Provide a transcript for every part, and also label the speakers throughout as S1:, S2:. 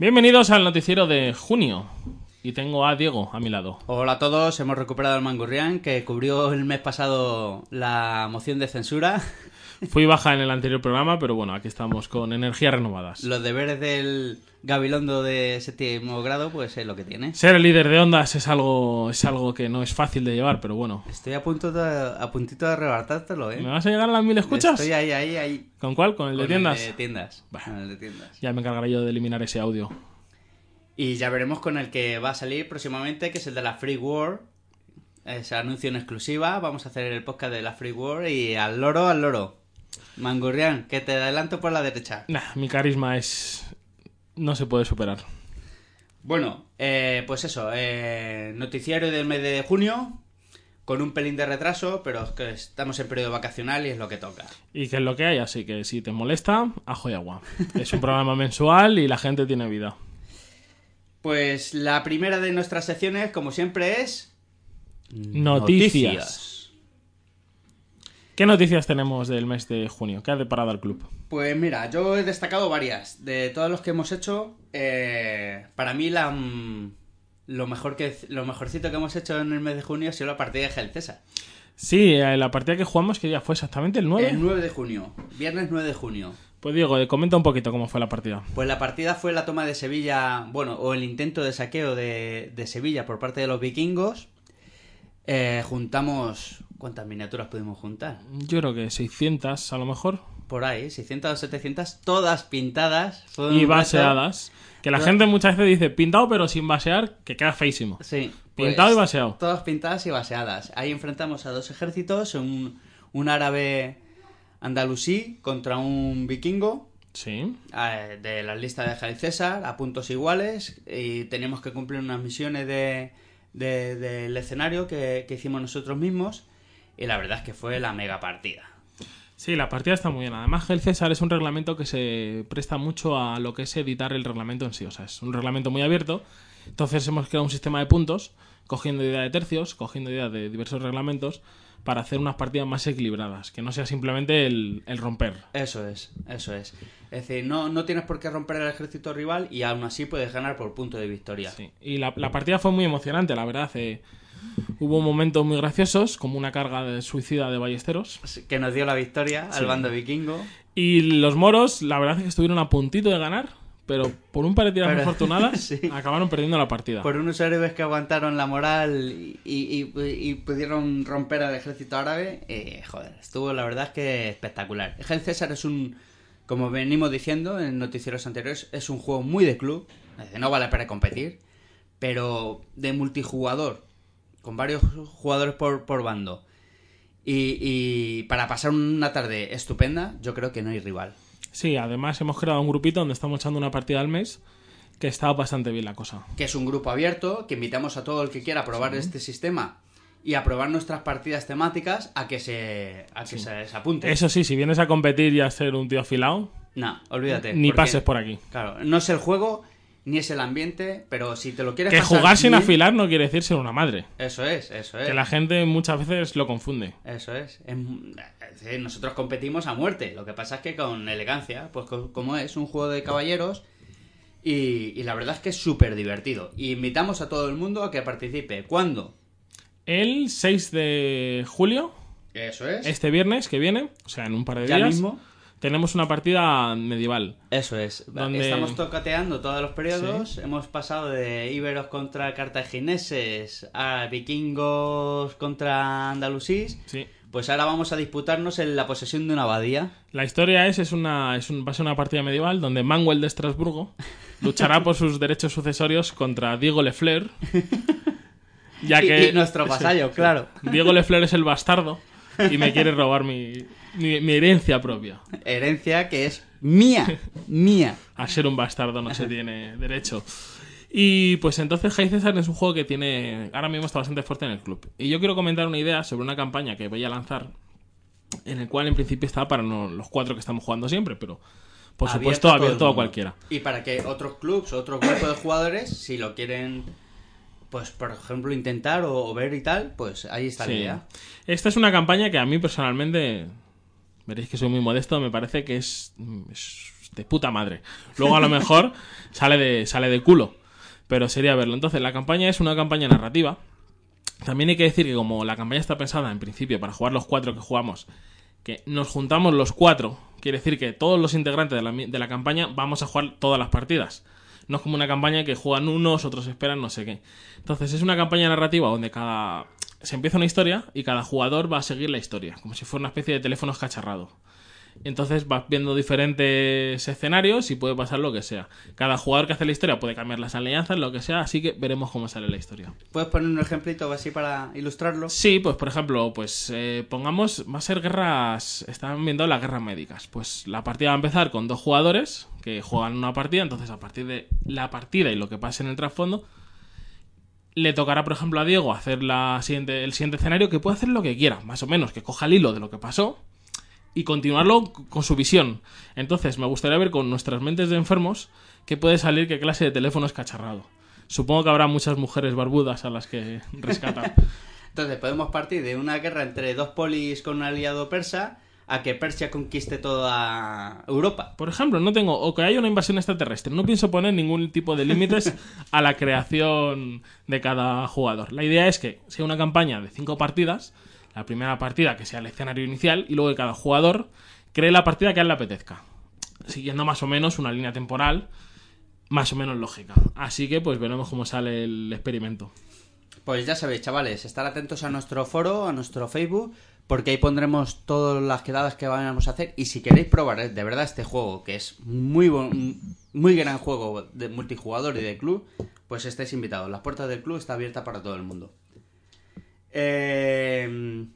S1: Bienvenidos al noticiero de junio. Y tengo a Diego a mi lado.
S2: Hola a todos, hemos recuperado el Mangurrián que cubrió el mes pasado la moción de censura.
S1: Fui baja en el anterior programa, pero bueno, aquí estamos con energías renovadas.
S2: Los deberes del Gabilondo de séptimo grado, pues es lo que tiene.
S1: Ser el líder de ondas es algo, es algo que no es fácil de llevar, pero bueno.
S2: Estoy a, punto de, a puntito de arrebatártelo, ¿eh?
S1: ¿Me vas a llegar a las mil escuchas?
S2: Estoy ahí, ahí, ahí.
S1: ¿Con cuál? ¿Con el de
S2: Con
S1: tiendas?
S2: El de tiendas. Con el de tiendas.
S1: Ya me encargaré yo de eliminar ese audio.
S2: Y ya veremos con el que va a salir próximamente, que es el de la Free World. Es anuncio en exclusiva. Vamos a hacer el podcast de la Free World y al loro, al loro. Mangurrián, que te adelanto por la derecha.
S1: Nah, mi carisma es... no se puede superar.
S2: Bueno, eh, pues eso, eh, noticiario del mes de junio, con un pelín de retraso, pero es que estamos en periodo vacacional y es lo que toca.
S1: Y que es lo que hay, así que si te molesta, ajo y agua. Es un programa mensual y la gente tiene vida.
S2: Pues la primera de nuestras secciones, como siempre, es...
S1: Noticias. ¿Qué noticias tenemos del mes de junio? ¿Qué ha deparado el club?
S2: Pues mira, yo he destacado varias. De todos los que hemos hecho, eh, para mí la, mm, lo, mejor que, lo mejorcito que hemos hecho en el mes de junio ha sido la partida de Gel César.
S1: Sí, eh, la partida que jugamos, que ya fue exactamente el 9.
S2: El 9 de junio, viernes 9 de junio.
S1: Pues Diego, eh, comenta un poquito cómo fue la partida.
S2: Pues la partida fue la toma de Sevilla, bueno, o el intento de saqueo de, de Sevilla por parte de los vikingos. Eh, juntamos... ¿Cuántas miniaturas pudimos juntar?
S1: Yo creo que 600 a lo mejor.
S2: Por ahí, 600 o 700, todas pintadas.
S1: Y baseadas. Que la
S2: Todas-
S1: gente muchas veces dice pintado pero sin basear, que queda feísimo.
S2: Sí.
S1: Pintado
S2: pues,
S1: y baseado.
S2: Todas pintadas y baseadas. Ahí enfrentamos a dos ejércitos, un, un árabe andalusí contra un vikingo.
S1: Sí.
S2: de la lista de Jaime César a puntos iguales y teníamos que cumplir unas misiones de, de- del escenario que, que hicimos nosotros mismos y la verdad es que fue la mega partida.
S1: Sí, la partida está muy bien. Además, el César es un reglamento que se presta mucho a lo que es editar el reglamento en sí. O sea, es un reglamento muy abierto. Entonces hemos creado un sistema de puntos, cogiendo idea de tercios, cogiendo idea de diversos reglamentos, para hacer unas partidas más equilibradas. Que no sea simplemente el, el romper.
S2: Eso es, eso es. Es decir, no, no tienes por qué romper el ejército rival y aún así puedes ganar por punto de victoria.
S1: Sí. Y la, la partida fue muy emocionante, la verdad. eh, hubo momentos muy graciosos, como una carga de suicida de ballesteros.
S2: Que nos dio la victoria
S1: Sí.
S2: al bando vikingo.
S1: Y los moros, la verdad es que estuvieron a puntito de ganar, pero por un par de
S2: Pero-
S1: afortunadas
S2: sí.
S1: acabaron perdiendo la partida.
S2: Por unos héroes que aguantaron la moral y, y- y pudieron romper al ejército árabe, eh, joder, estuvo la verdad es que espectacular. El César es un, como venimos diciendo en noticieros anteriores, es un juego muy de club, decir, no vale para competir, pero de multijugador, con varios jugadores por, por bando. Y, y para pasar una tarde estupenda, yo creo que no hay rival.
S1: Sí, además hemos creado un grupito donde estamos echando una partida al mes, que está bastante bien la cosa.
S2: que es un grupo abierto, que invitamos a todo el que quiera probar este sistema y a probar nuestras partidas temáticas a que se, a que se, se apunte.
S1: Eso sí, si vienes a competir y a ser un tío afilado,
S2: No, olvídate.
S1: ni
S2: porque,
S1: pases por aquí.
S2: Claro, no es el juego ni es el ambiente, pero si te lo quieres
S1: Que
S2: pasar
S1: jugar sin
S2: bien-
S1: afilar no quiere decir ser una madre.
S2: Eso es, eso es.
S1: Que la gente muchas veces lo confunde.
S2: Eso es. Nosotros competimos a muerte. Lo que pasa es que con elegancia, pues co- como es un juego de caballeros. Y, y la verdad es que es súper divertido. Y invitamos a todo el mundo a que participe. ¿Cuándo?
S1: El 6 de julio,
S2: Eso es.
S1: este viernes que viene, o sea, en un par de
S2: ya
S1: días,
S2: mismo.
S1: Tenemos una partida medieval.
S2: Eso es.
S1: Donde-
S2: Estamos tocateando todos los periodos. Hemos pasado de íberos contra cartagineses a vikingos contra andalusís.
S1: Sí.
S2: Pues ahora vamos a disputarnos en la posesión de una abadía.
S1: La historia es, es una, es un, va a ser una partida medieval donde Manuel de Estrasburgo luchará por sus derechos sucesorios contra Diego Lefleur. Ya que
S2: y nuestro vasallo, claro.
S1: Diego Lefleur es el bastardo y me quiere robar mi, mi, mi herencia propia.
S2: Herencia que es mía. Mía.
S1: A ser un bastardo no se tiene derecho. Y pues entonces High César es un juego que tiene. Ahora mismo está bastante fuerte en el club. Y yo quiero comentar una idea sobre una campaña que voy a lanzar. En el cual en principio está para no- los cuatro que estamos jugando siempre, pero por
S2: Abierto
S1: supuesto
S2: a
S1: abierto a cualquiera.
S2: Y para que otros clubs, otros grupos de jugadores, si lo quieren, pues por ejemplo, intentar o, o ver y tal, pues ahí está la idea.
S1: Esta es una campaña que a mí personalmente, veréis que soy muy modesto, me parece que es, es- de puta madre. Luego a lo mejor sale de, sale de culo, pero sería verlo. Entonces, la campaña es una campaña narrativa. También hay que decir que como la campaña está pensada en principio para jugar los cuatro que jugamos, que nos juntamos los cuatro, quiere decir que todos los integrantes de la, de la campaña vamos a jugar todas las partidas. No es como una campaña que juegan unos, otros esperan, no sé qué. Entonces es una campaña narrativa donde cada... Se empieza una historia y cada jugador va a seguir la historia, como si fuera una especie de teléfono escacharrado. Entonces vas viendo diferentes escenarios y puede pasar lo que sea. Cada jugador que hace la historia puede cambiar las alianzas, lo que sea, así que veremos cómo sale la historia.
S2: ¿Puedes poner un ejemplito así para ilustrarlo?
S1: Sí, pues por ejemplo, pues eh, pongamos, va a ser guerras, están viendo las guerras médicas. Pues la partida va a empezar con dos jugadores que juegan una partida, entonces a partir de la partida y lo que pase en el trasfondo, le tocará, por ejemplo, a Diego hacer la siguiente, el siguiente escenario, que puede hacer lo que quiera, más o menos, que coja el hilo de lo que pasó y continuarlo con su visión. Entonces, me gustaría ver con nuestras mentes de enfermos qué puede salir, qué clase de teléfono es cacharrado. Supongo que habrá muchas mujeres barbudas a las que rescatan.
S2: Entonces, podemos partir de una guerra entre dos polis con un aliado persa a que Persia conquiste toda Europa.
S1: Por ejemplo, no tengo, o que haya una invasión extraterrestre. No pienso poner ningún tipo de límites a la creación de cada jugador. La idea es que sea una campaña de cinco partidas la primera partida que sea el escenario inicial y luego que cada jugador cree la partida que a él le apetezca, siguiendo más o menos una línea temporal más o menos lógica. Así que pues veremos cómo sale el experimento.
S2: Pues ya sabéis, chavales, estar atentos a nuestro foro, a nuestro Facebook, porque ahí pondremos todas las quedadas que vamos a hacer. Y si queréis probar eh, de verdad este juego, que es muy muy gran juego de multijugador y de club, pues estáis invitados. Las puertas del club está abierta para todo el mundo. Eh,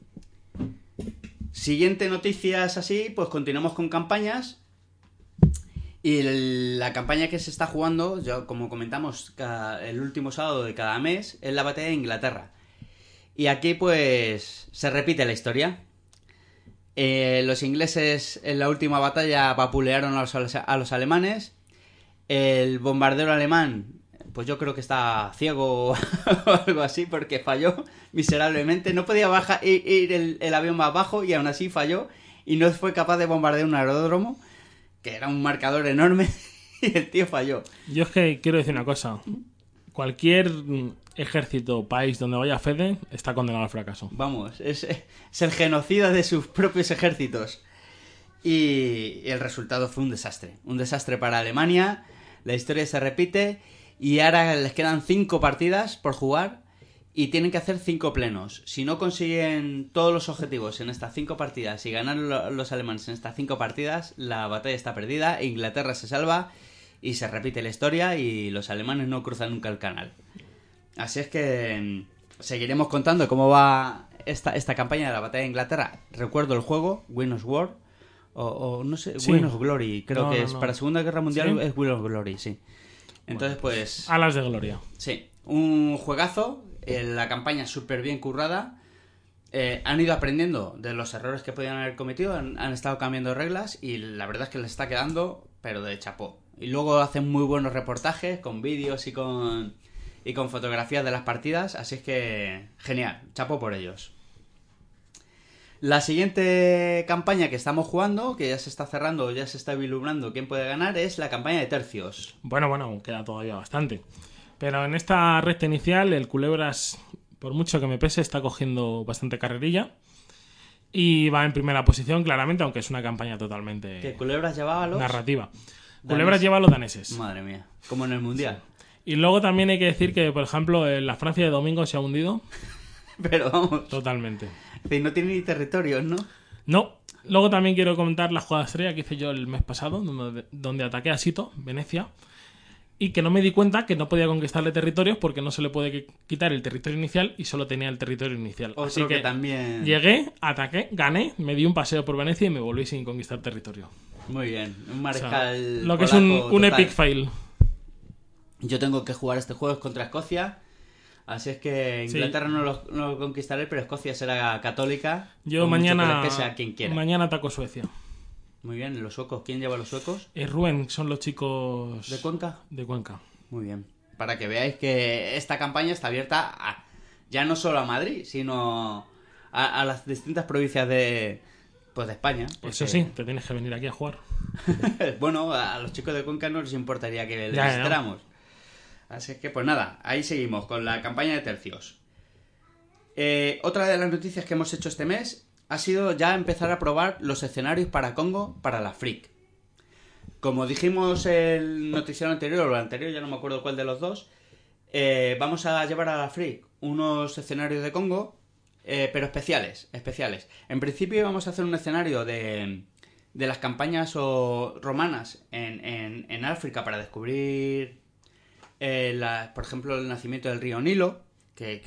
S2: siguiente noticias así, pues continuamos con campañas. Y la campaña que se está jugando, ya como comentamos, el último sábado de cada mes, es la batalla de Inglaterra. Y aquí pues se repite la historia. Eh, los ingleses en la última batalla vapulearon a los, a los alemanes. El bombardero alemán pues yo creo que está ciego o algo así porque falló miserablemente. No podía bajar, ir, el, avión más bajo y aún así falló y no fue capaz de bombardear un aeródromo, que era un marcador enorme, y el tío falló.
S1: Yo es que quiero decir una cosa. Cualquier ejército o país donde vaya Fede está condenado al fracaso.
S2: Vamos, es, es el genocida de sus propios ejércitos. Y el resultado fue un desastre. Un desastre para Alemania. La historia se repite y ahora les quedan cinco partidas por jugar y tienen que hacer cinco plenos. Si no consiguen todos los objetivos en estas cinco partidas y ganan los alemanes en estas cinco partidas, la batalla está perdida, Inglaterra se salva y se repite la historia y los alemanes no cruzan nunca el canal. Así es que mm, seguiremos contando cómo va esta, esta campaña de la batalla de Inglaterra. Recuerdo el juego, Win War, o, no sé, Win Glory, creo que es para Segunda Guerra Mundial es Win Glory, sí. Entonces, pues.
S1: Alas de gloria.
S2: Sí, un juegazo. Eh, la campaña súper bien currada. Eh, han ido aprendiendo de los errores que podían haber cometido, han, estado cambiando reglas y la verdad es que les está quedando, pero de chapó. Y luego hacen muy buenos reportajes con vídeos y con, y con fotografías de las partidas, así es que genial, chapó por ellos. La siguiente campaña que estamos jugando, que ya se está cerrando, ya se está vislumbrando quién puede ganar, es la campaña de tercios.
S1: Bueno, bueno, queda todavía bastante. Pero en esta recta inicial, el Culebras, por mucho que me pese, está cogiendo bastante carrerilla. Y va en primera posición, claramente, aunque es una campaña totalmente.
S2: ¿Que Culebras llevaba los?
S1: Narrativa. Culebras lleva a los daneses.
S2: Madre mía, como en el mundial.
S1: Y luego también hay que decir que, por ejemplo, la Francia de Domingo se ha hundido.
S2: Pero vamos.
S1: Totalmente.
S2: Y no tiene ni territorios, ¿no?
S1: No. Luego también quiero comentar la jugada estrella que hice yo el mes pasado, donde, ataqué a Sito, Venecia, y que no me di cuenta que no podía conquistarle territorios porque no se le puede quitar el territorio inicial y solo tenía el territorio inicial. Así que,
S2: también.
S1: Llegué, ataqué, gané, me di un paseo por Venecia y me volví sin conquistar territorio.
S2: Muy bien, un mariscal.
S1: lo que es un, un epic fail.
S2: Yo tengo que jugar este juego contra Escocia Así es que Inglaterra no, lo, conquistaré, pero Escocia será católica.
S1: Yo mañana. Mañana ataco Suecia.
S2: Muy bien, ¿los suecos? ¿Quién lleva los suecos?
S1: Es Rubén, son los chicos.
S2: ¿De Cuenca?
S1: De Cuenca.
S2: Muy bien. Para que veáis que esta campaña está abierta ya no solo a Madrid, sino a, las distintas provincias de, pues de España.
S1: Eso
S2: porque-
S1: sí, te tienes que venir aquí a jugar.
S2: bueno, a los chicos de Cuenca no les importaría que les
S1: Ya, ya.
S2: Así que, pues nada, ahí seguimos con la campaña de tercios. Eh, otra de las noticias que hemos hecho este mes ha sido ya empezar a probar los escenarios para Congo para la Freak. Como dijimos el noticiero anterior o el anterior, ya no me acuerdo cuál de los dos, eh, vamos a llevar a la Freak unos escenarios de Congo, eh, pero especiales, especiales. En principio vamos a hacer un escenario de, de las campañas o romanas en- en África para descubrir, eh, por ejemplo, el nacimiento del río Nilo, que,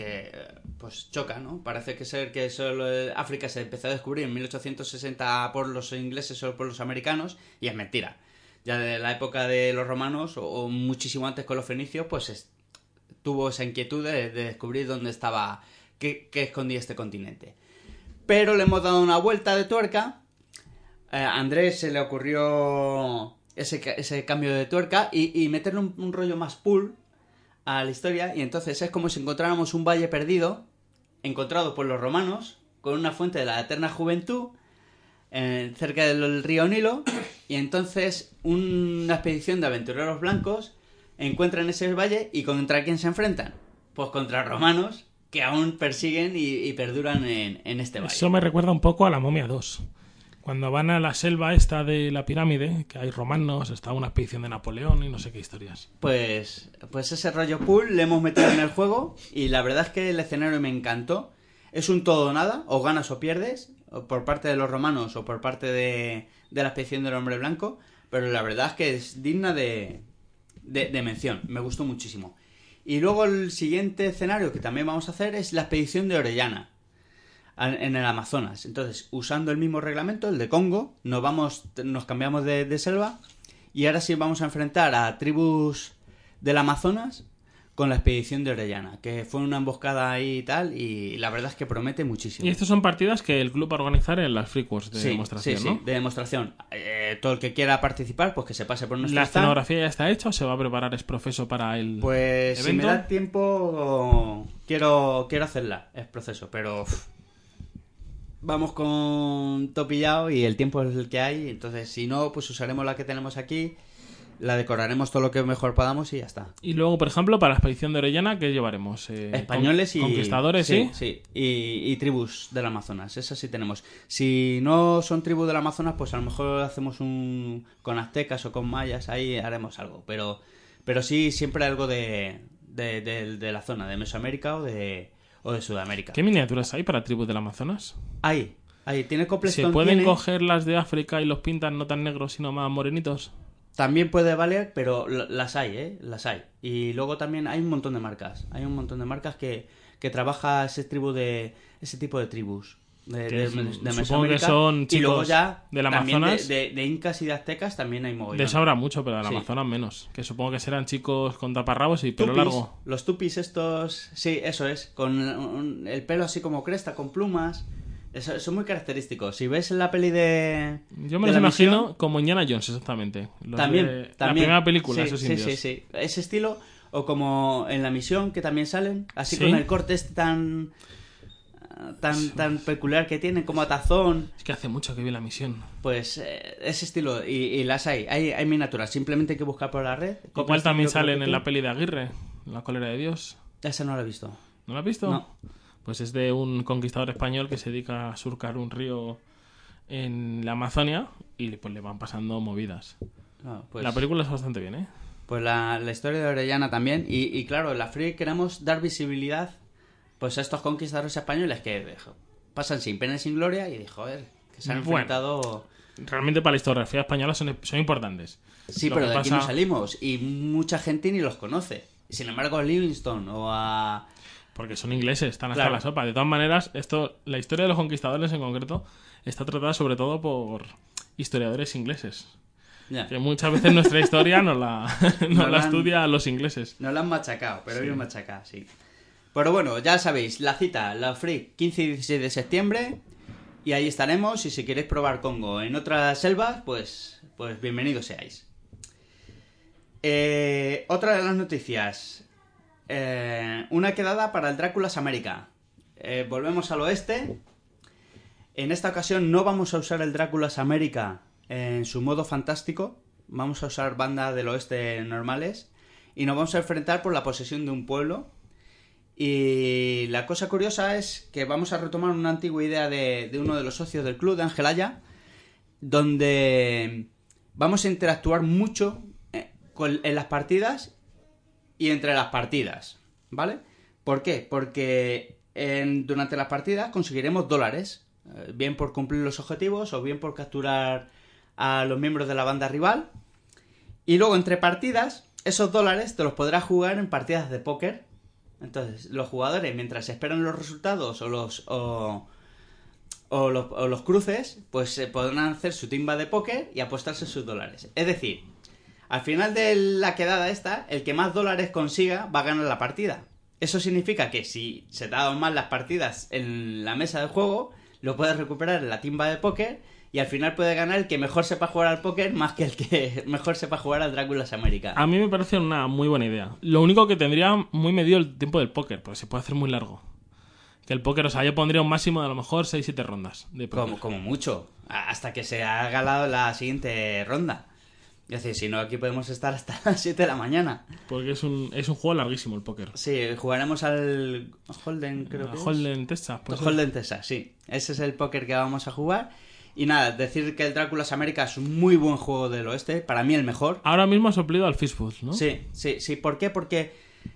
S2: pues choca, ¿no? Parece que ser que solo eh, África se empezó a descubrir en 1860 por los ingleses o por los americanos, y es mentira. Ya de la época de los romanos, o, muchísimo antes con los fenicios, pues es- tuvo esa inquietud de, de descubrir dónde estaba, qué, escondía este continente. Pero le hemos dado una vuelta de tuerca. A Andrés se le ocurrió ese, ese cambio de tuerca y, y meterle un, rollo más pool a la historia. Y entonces es como si encontráramos un valle perdido, encontrado por los romanos, con una fuente de la eterna juventud, eh, cerca del río Nilo. Y entonces una expedición de aventureros blancos encuentran ese valle y contra quién se enfrentan. Pues contra romanos que aún persiguen y, y perduran en, en este valle.
S1: Eso me recuerda un poco a la momia 2. Cuando van a la selva esta de la pirámide, que hay romanos, está una expedición de Napoleón y no sé qué historias.
S2: Pues, pues ese rollo pool le hemos metido en el juego y la verdad es que el escenario me encantó. Es un todo o nada, o ganas o pierdes, por parte de los romanos o por parte de, de la expedición del hombre blanco, pero la verdad es que es digna de, de, mención, me gustó muchísimo. Y luego el siguiente escenario que también vamos a hacer es la expedición de Orellana en el Amazonas. Entonces, usando el mismo reglamento, el de Congo, nos vamos, nos cambiamos de, de selva y ahora sí vamos a enfrentar a tribus del Amazonas con la expedición de Orellana, que fue una emboscada ahí y tal, y la verdad es que promete muchísimo.
S1: Y estas son partidas que el club va a organizar en las Free Wars de
S2: Sí,
S1: demostración,
S2: sí,
S1: ¿no?
S2: sí, de demostración. Eh, todo el que quiera participar, pues que se pase por nuestra
S1: La escenografía ya está hecha o se va a preparar es profeso para el
S2: Pues si me da tiempo, quiero, quiero hacerla, es proceso, pero uf, vamos con topillado y el tiempo es el que hay, entonces si no, pues usaremos la que tenemos aquí, la decoraremos todo lo que mejor podamos y ya está.
S1: Y luego, por ejemplo, para la expedición de Orellana, ¿qué llevaremos? Eh,
S2: Españoles y...
S1: con- Conquistadores, sí.
S2: Sí, y, y tribus del Amazonas, esas sí tenemos. Si no son tribus del Amazonas, pues a lo mejor hacemos un... con aztecas o con mayas, ahí haremos algo, pero, pero sí siempre algo de, de, de- de la zona, de Mesoamérica o de, o de Sudamérica.
S1: ¿Qué miniaturas hay para tribus del Amazonas?
S2: Ahí, ahí, tiene
S1: ¿Se pueden
S2: tiene-
S1: coger las de África y los pintan no tan negros, sino más morenitos?
S2: También puede valer, pero las hay, ¿eh? Las hay. Y luego también hay un montón de marcas. Hay un montón de marcas que, que trabaja ese tribu de ese tipo de tribus. De, de- de
S1: supongo que son
S2: y luego ya
S1: del Amazonas.
S2: De, incas y de aztecas también hay mogollón.
S1: De eso habrá mucho, pero del
S2: Sí.
S1: Amazonas menos. Que supongo que serán chicos con taparrabos y pelo
S2: Tupis,
S1: largo.
S2: Los tupis estos, sí, eso es, con un- el pelo así como cresta, con plumas. Eso- son muy característicos. Si ves la peli de...
S1: Yo me los imagino
S2: misión,
S1: como Indiana Jones, exactamente. Los
S2: también, también.
S1: La primera película,
S2: sí,
S1: esos
S2: sí,
S1: indios.
S2: sí, sí. Ese estilo, o como en la misión que también salen, así
S1: ¿Sí?
S2: con el corte este tan tan tan peculiar que tienen, como atazón,
S1: Es que hace mucho que vi la misión.
S2: pues eh, ese estilo, y, y las hay, hay, hay miniaturas, simplemente hay que buscar por la red.
S1: Igual también salen en la peli de Aguirre, La cólera de Dios.
S2: Esa no la he visto.
S1: ¿No la has visto?
S2: No.
S1: Pues es de un conquistador español que se dedica a surcar un río en la Amazonia y pues le van pasando movidas.
S2: Ah, pues
S1: La película es bastante bien, ¿eh?
S2: pues la, la historia de Orellana también, y, y claro, en la Free queremos dar visibilidad pues a estos conquistadores españoles que pasan sin pena y sin gloria y joder, que se han
S1: Bueno.
S2: enfrentado...
S1: Realmente para la historiografía española son, son importantes.
S2: Sí,
S1: Lo
S2: pero de aquí no salimos y mucha gente ni los conoce. Sin embargo, a Livingstone o a...
S1: Porque son ingleses, están hasta
S2: Claro.
S1: la sopa. De todas maneras, esto, la historia de los conquistadores en concreto está tratada sobre todo por historiadores ingleses. Que muchas veces nuestra historia nos la, nos
S2: No
S1: la
S2: la han-
S1: estudia a los ingleses.
S2: nos la han machacado, pero bien machacado, sí. Pero bueno, ya sabéis, la cita, la Free, 15 y 16 de septiembre. Y ahí estaremos. Y si queréis probar Congo en otras selvas, pues, pues bienvenidos seáis. Eh, otra de las noticias. Eh, una quedada para el Drácula's América. Eh, volvemos al oeste. En esta ocasión no vamos a usar el Dráculas América en su modo fantástico. Vamos a usar bandas del oeste normales. Y nos vamos a enfrentar por la posesión de un pueblo. Y la cosa curiosa es que vamos a retomar una antigua idea de, uno de los socios del club, de Angelaya, donde vamos a interactuar mucho eh, en las partidas y entre las partidas, ¿vale? ¿Por qué? Porque en- durante las partidas conseguiremos dólares, eh, bien por cumplir los objetivos o bien por capturar a los miembros de la banda rival. Y luego entre partidas, esos dólares te los podrás jugar en partidas de póker. Entonces, los jugadores, mientras esperan los resultados o los, o, o los, los cruces, pues se podrán hacer su timba de póker y apostarse sus dólares. Es decir, al final de la quedada esta, el que más dólares consiga va a ganar la partida. Eso significa que si se te dan mal las partidas en la mesa de juego, lo puedes recuperar en la timba de póker y al final puede ganar el que mejor sepa jugar al póker más que el que mejor sepa jugar al Dráculas América.
S1: A mí me parece una muy buena idea. Lo único que tendría muy medido el tiempo del póker, porque se puede hacer muy largo. Que el póker, o sea, yo pondría un máximo de a lo mejor 6-7 rondas de póker.
S2: Como, como mucho. Hasta que se haga la, la siguiente ronda. Es decir, si no, aquí podemos estar hasta las 7 de la mañana.
S1: Porque es un, es un juego larguísimo el póker.
S2: Sí, jugaremos al Holden, creo que es.
S1: Holden Texas. pues
S2: Holden Texas, sí. Ese es el póker que vamos a jugar. Y nada, decir que el Dráculas América es un muy buen juego del oeste. Para mí el mejor.
S1: Ahora mismo ha soplido al Fistfood, ¿no?
S2: Sí, sí, sí. ¿Por qué? Porque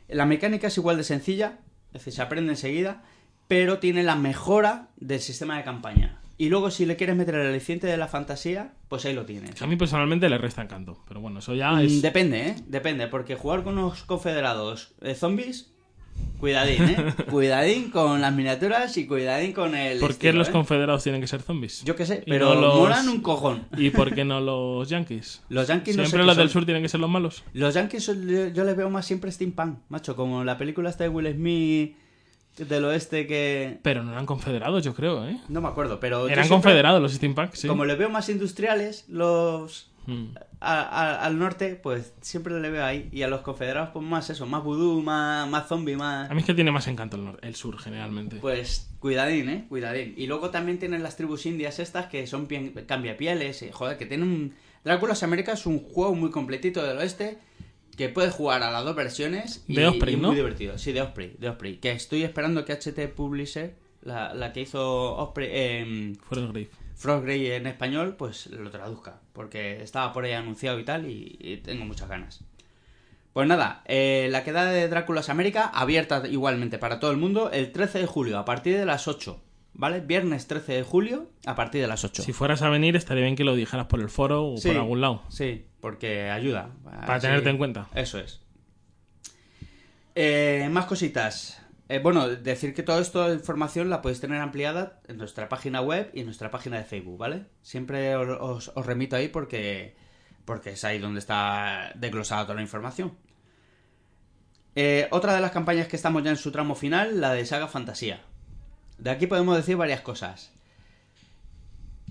S2: la mecánica es igual de sencilla. Es decir, se aprende enseguida. Pero tiene la mejora del sistema de campaña. Y luego, si le quieres meter el aliciente de la fantasía, pues ahí lo tienes.
S1: A mí personalmente le resta encanto. Pero bueno, eso ya
S2: Mm,
S1: es.
S2: Depende, ¿eh? Depende, porque jugar con unos confederados de zombies, cuidadín, ¿eh? cuidadín con las miniaturas y cuidadín con el.
S1: ¿Por qué
S2: estilo,
S1: los
S2: ¿eh?
S1: confederados tienen que ser zombies?
S2: Yo qué sé, pero
S1: no los-
S2: molan un cojón.
S1: ¿Y por qué no los yankees?
S2: Los yankees no sé
S1: Siempre los del
S2: son.
S1: sur tienen que ser los malos.
S2: Los yankees yo, les veo más siempre steampunk, macho, como la película esta de Will Smith del oeste que...
S1: Pero no eran confederados, yo creo, ¿eh?
S2: No me acuerdo, pero...
S1: Eran
S2: siempre-
S1: confederados los steampunk, sí.
S2: Como les veo más industriales, los...
S1: Mm.
S2: a- a- al norte, pues siempre le veo ahí. Y a los confederados, pues más eso, más vudú, más, más zombie, más...
S1: A mí es que tiene más encanto el, el sur, generalmente.
S2: Pues cuidadín, ¿eh? Cuidadín. Y luego también tienen las tribus indias estas que son pien- cambiapieles. eh, joder, que tienen un... Dráculas América es un juego muy completito del oeste que puedes jugar a las dos versiones. Y,
S1: De Osprey,
S2: y
S1: ¿no?
S2: muy divertido. Sí, de Osprey, de Osprey. Que estoy esperando que HT Publisher, la, la que hizo Osprey... em,
S1: Forest Grave.
S2: Frostgrave en español, pues lo traduzca. Porque estaba por ahí anunciado y tal, y, y tengo muchas ganas. Pues nada, eh, la quedada de Dráculas América, abierta igualmente para todo el mundo, el 13 de julio, a partir de las 8. ¿Vale? Viernes 13 de julio, a partir de las 8.
S1: Si fueras a venir, estaría bien que lo dijeras por el foro o
S2: Sí.
S1: por algún lado.
S2: Sí, porque ayuda.
S1: Para
S2: Así-
S1: tenerte en cuenta.
S2: Eso es. Eh, más cositas. Eh, bueno, decir que toda esta información la podéis tener ampliada en nuestra página web y en nuestra página de Facebook, ¿vale? Siempre os, remito ahí porque, porque es ahí donde está desglosada toda la información. Eh, otra de las campañas que estamos ya en su tramo final, la de Saga Fantasía. De aquí podemos decir varias cosas.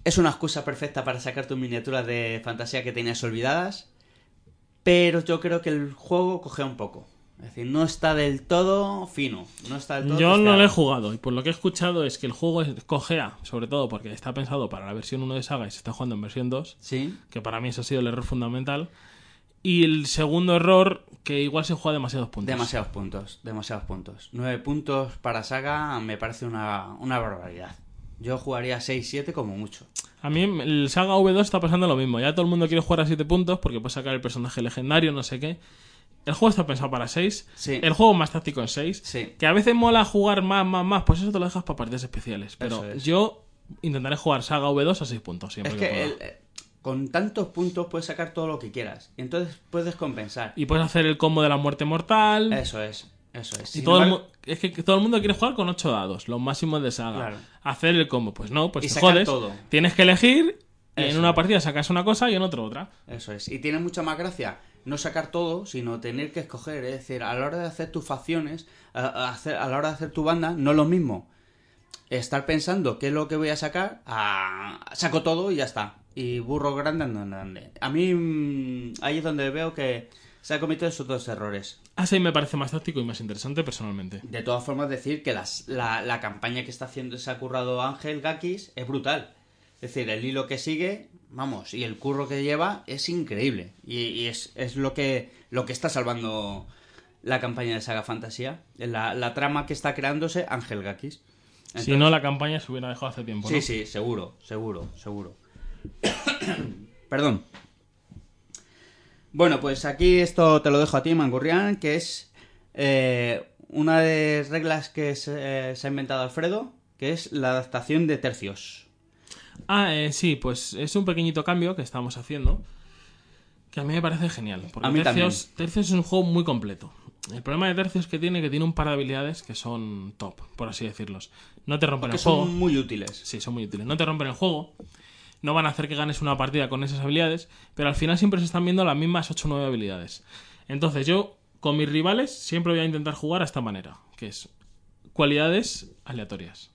S2: Es una excusa perfecta para sacar tus miniaturas de fantasía que tenías olvidadas. Pero yo creo que el juego cogea un poco. Es decir, no está del todo fino. No está del todo
S1: Yo no lo he jugado y por lo que he escuchado es que el juego es- cojea, sobre todo porque está pensado para la versión 1 de Saga y se está jugando en versión 2,
S2: Sí.
S1: que para mí eso ha sido el error fundamental. Y el segundo error, que igual se juega demasiados puntos.
S2: Demasiados puntos. Demasiados puntos. Nueve puntos para saga me parece una, una barbaridad. Yo jugaría 6-7 como mucho.
S1: A mí el Saga V2 está pasando lo mismo. Ya todo el mundo quiere jugar a 7 puntos porque puede sacar el personaje legendario, no sé qué. El juego está pensado para 6.
S2: Sí.
S1: El juego más táctico en 6.
S2: Sí.
S1: Que a veces mola jugar más, más, más. Pues eso te lo dejas para partidas especiales. Pero
S2: es.
S1: yo intentaré jugar Saga V2 a 6 puntos siempre
S2: Es
S1: que,
S2: que
S1: pueda.
S2: el- eh, con tantos puntos puedes sacar todo lo que quieras. Y entonces puedes compensar.
S1: Y puedes hacer el combo de la muerte mortal.
S2: Eso es. Eso es.
S1: Y todo el
S2: embargo-
S1: es que todo el mundo quiere jugar con 8 dados, los máximos de saga.
S2: Claro.
S1: Hacer el combo, pues no, pues
S2: Y
S1: te jodes.
S2: todo.
S1: Tienes que elegir y en una partida sacas una cosa y en otra otra.
S2: Eso es. Y tiene mucha más gracia no sacar todo, sino tener que escoger. Es decir, a la hora de hacer tus facciones, a, hacer, a la hora de hacer tu banda, no es lo mismo. Estar pensando qué es lo que voy a sacar, a, saco todo y ya está. Y burro grande andando grande. A mí mm, ahí es donde veo que se ha cometido esos dos errores.
S1: Así me parece más táctico y más interesante personalmente.
S2: De todas formas, decir que las- la, la campaña que está haciendo, se ha currado Ángel Gakis es brutal. Es decir, el hilo que sigue, vamos, y el curro que lleva es increíble. Y, y es, es lo que lo que está salvando la campaña de Saga Fantasía. La, la trama que está creándose Ángel Gakis.
S1: si no, la campaña se hubiera dejado hace tiempo. ¿no?
S2: Sí, sí, seguro, seguro, seguro. Perdón. Bueno, pues aquí esto te lo dejo a ti, Mangurrián, que es eh, una de reglas que se, eh, se ha inventado Alfredo, que es la adaptación de tercios.
S1: Ah, eh, sí, pues es un pequeñito cambio que estamos haciendo. Que a mí me parece genial. Porque
S2: A mí
S1: tercios, tercios es un juego muy completo. El problema de tercios que tiene que tiene un par de habilidades que son top, por así decirlos. No te rompen el juego.
S2: son muy útiles.
S1: Sí, son muy útiles. No te rompen el juego. No van a hacer que ganes una partida con esas habilidades. Pero al final siempre se están viendo las mismas 8 o 9 habilidades. Entonces yo, con mis rivales, siempre voy a intentar jugar a esta manera. Que es cualidades aleatorias.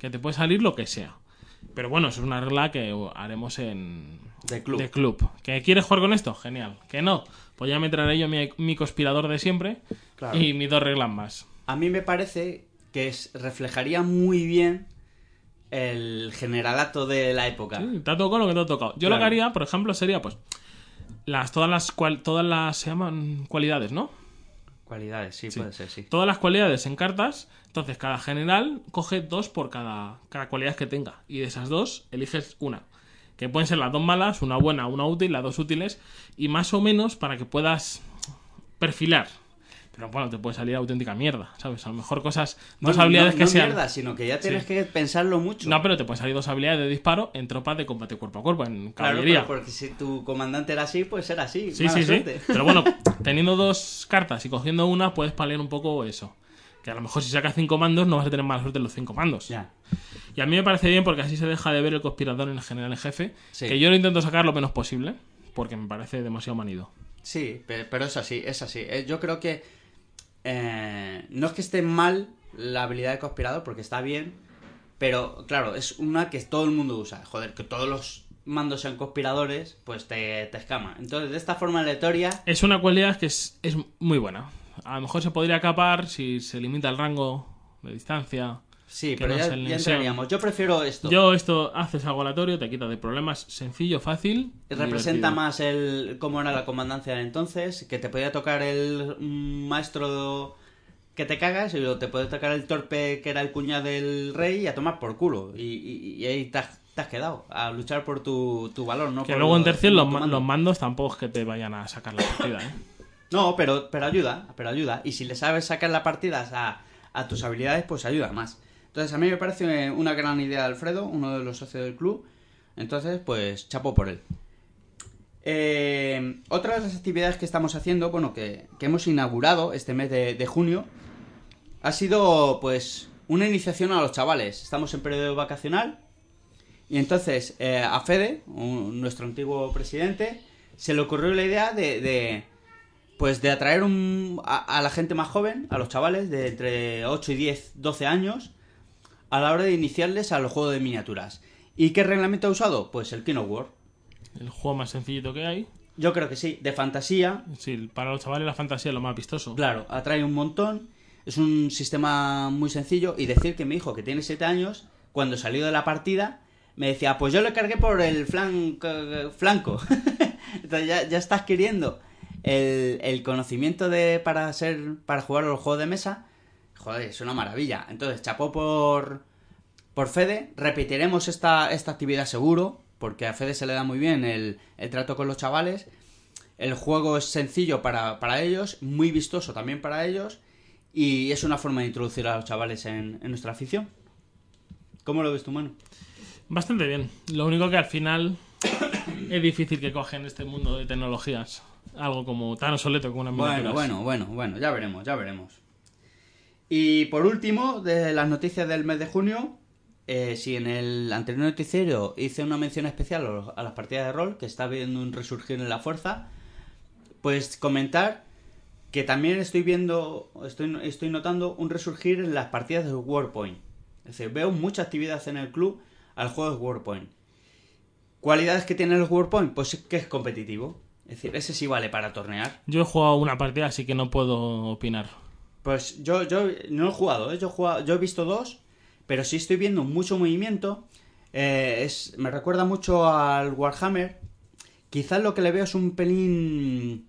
S1: Que te puede salir lo que sea. Pero bueno, eso es una regla que haremos en...
S2: De club.
S1: De club. ¿Que quieres jugar con esto? Genial. ¿Que no? Pues ya me traeré yo mi, mi conspirador de siempre
S2: Claro.
S1: y mis dos reglas más.
S2: A mí me parece que es- reflejaría muy bien el generalato de la época.
S1: Sí, te ha tocado lo que te ha tocado. Yo lo que haría, por ejemplo, sería pues las todas las cual- todas las se llaman cualidades, ¿no?
S2: Cualidades, sí,
S1: Sí.
S2: puede ser, sí.
S1: Todas las cualidades en cartas, entonces cada general coge dos por cada, cada cualidad que tenga. Y de esas dos eliges una. Que pueden ser las dos malas, una buena, una útil, las dos útiles. Y más o menos para que puedas perfilar. Pero bueno, te puede salir auténtica mierda, ¿sabes? A lo mejor cosas, dos
S2: Bueno,
S1: habilidades
S2: no,
S1: que
S2: no
S1: sean...
S2: mierda, sino que ya tienes
S1: Sí.
S2: que pensarlo mucho.
S1: No, pero te pueden salir dos habilidades de disparo en tropas de combate cuerpo a cuerpo, en
S2: Claro, pero porque si tu comandante era así, pues era así.
S1: Sí,
S2: mala
S1: sí, sí.
S2: suerte.
S1: Pero bueno, teniendo dos cartas y cogiendo una, puedes paliar un poco eso. Que a lo mejor si sacas cinco mandos no vas a tener mala suerte en los cinco mandos.
S2: Ya.
S1: Y a mí me parece bien porque así se deja de ver el conspirador en el general en jefe.
S2: Sí.
S1: Que yo lo intento sacar lo menos posible. Porque me parece demasiado manido.
S2: Sí, pe- pero es así, es así. Eh, Yo creo que eh, no es que esté mal la habilidad de conspirador, porque está bien, pero claro, es una que todo el mundo usa. Joder, que todos los mandos sean conspiradores, pues te, te escama. Entonces, de esta forma aleatoria,
S1: Es una cualidad que es, es muy buena. A lo mejor se podría capar si se limita el rango de distancia.
S2: Sí, pero
S1: no
S2: ya, ya entraríamos. Yo prefiero esto.
S1: Yo esto haces algo aleatorio, te quita de problemas sencillo, fácil.
S2: Representa
S1: divertido.
S2: más el cómo era la comandancia de entonces, que te podía tocar el mm, maestro que te cagas y te puede tocar el torpe que era el cuñado del rey y a tomar por culo. Y, y- y ahí te has, te has quedado, a luchar por tu, tu valor, ¿no?
S1: Que
S2: por
S1: luego en tercios los,
S2: mando.
S1: mandos tampoco es que te vayan a sacar la partida, ¿eh?
S2: No, pero, pero ayuda, pero ayuda. Y si le sabes sacar las partidas a, a tus habilidades, pues ayuda más. Entonces a mí me parece una gran idea de Alfredo, uno de los socios del club. Entonces, pues chapo por él. Eh, otra de las actividades que estamos haciendo, bueno, que, que hemos inaugurado este mes de, junio, ha sido pues una iniciación a los chavales. Estamos en periodo vacacional y entonces eh, a Fede, nuestro antiguo presidente, se le ocurrió la idea de, de, pues de atraer un, a, a la gente más joven, a los chavales de entre 8 y 10, 12 años, a la hora de iniciarles a los juegos de miniaturas. ¿Y qué reglamento ha usado? Pues el Kino War.
S1: El juego más sencillito que hay.
S2: Yo creo que sí, de fantasía,
S1: Sí, para los chavales la fantasía es lo más vistoso.
S2: Claro, atrae un montón. Es un sistema muy sencillo. Y decir que mi hijo, que tiene 7 años, cuando salió de la partida, me decía, pues yo lo cargué por el flan- flanco. Entonces ya, ya está adquiriendo el, el conocimiento de para ser para jugar los juegos de mesa. Joder, es una maravilla. Entonces, chapó por, por Fede. Repetiremos esta, esta actividad seguro, porque a Fede se le da muy bien el, el trato con los chavales. El juego es sencillo para, para ellos, muy vistoso también para ellos, y es una forma de introducir a los chavales en, en nuestra afición. ¿Cómo lo ves tú, mano?
S1: Bastante bien. Lo único que al final es difícil que cogen este mundo de tecnologías. Algo como tan obsoleto como una
S2: Bueno, bueno, bueno, bueno, ya veremos, ya veremos. Y por último, de las noticias del mes de junio, eh, si en el anterior noticiero hice una mención especial a las partidas de rol, que está viendo un resurgir en la fuerza, pues comentar que también estoy viendo, estoy, estoy notando un resurgir en las partidas de Warpoint. Es decir, veo mucha actividad en el club al juego de Warpoint. ¿Cualidades que tiene el Warpoint? Pues que es competitivo. Es decir, ese sí vale para tornear.
S1: Yo he jugado una partida, así que no puedo opinar.
S2: Pues yo, yo no he jugado, ¿eh? yo, he jugado- yo he visto dos, pero sí estoy viendo mucho movimiento. Eh, es, me recuerda mucho al Warhammer. Quizás lo que le veo es un pelín...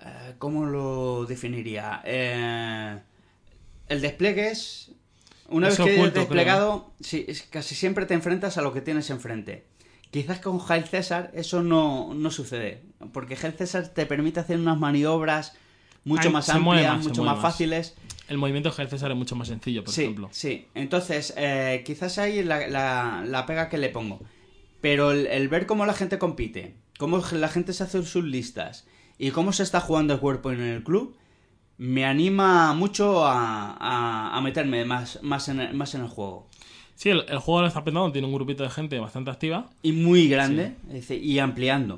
S2: eh, ¿Cómo lo definiría? Eh, el despliegue es... Una
S1: Es
S2: vez que
S1: oculto,
S2: desplegado, sí, es- casi siempre te enfrentas a lo que tienes enfrente. Quizás con Hail César eso no, no sucede, porque Hail César te permite hacer unas maniobras mucho
S1: Ay,
S2: más amplias,
S1: más,
S2: mucho más
S1: más.
S2: fáciles.
S1: El movimiento César es mucho más sencillo, por
S2: sí,
S1: ejemplo.
S2: sí. Entonces, eh, quizás ahí la, la- la pega que le pongo. Pero el, el ver cómo la gente compite, cómo la gente se hace sus listas y cómo se está jugando el cuerpo en el club, me anima mucho a, a- a meterme más, más, en el, más en el juego.
S1: Sí, el, el juego lo está petando, tiene un grupito de gente bastante activa.
S2: Y muy grande, y ampliando.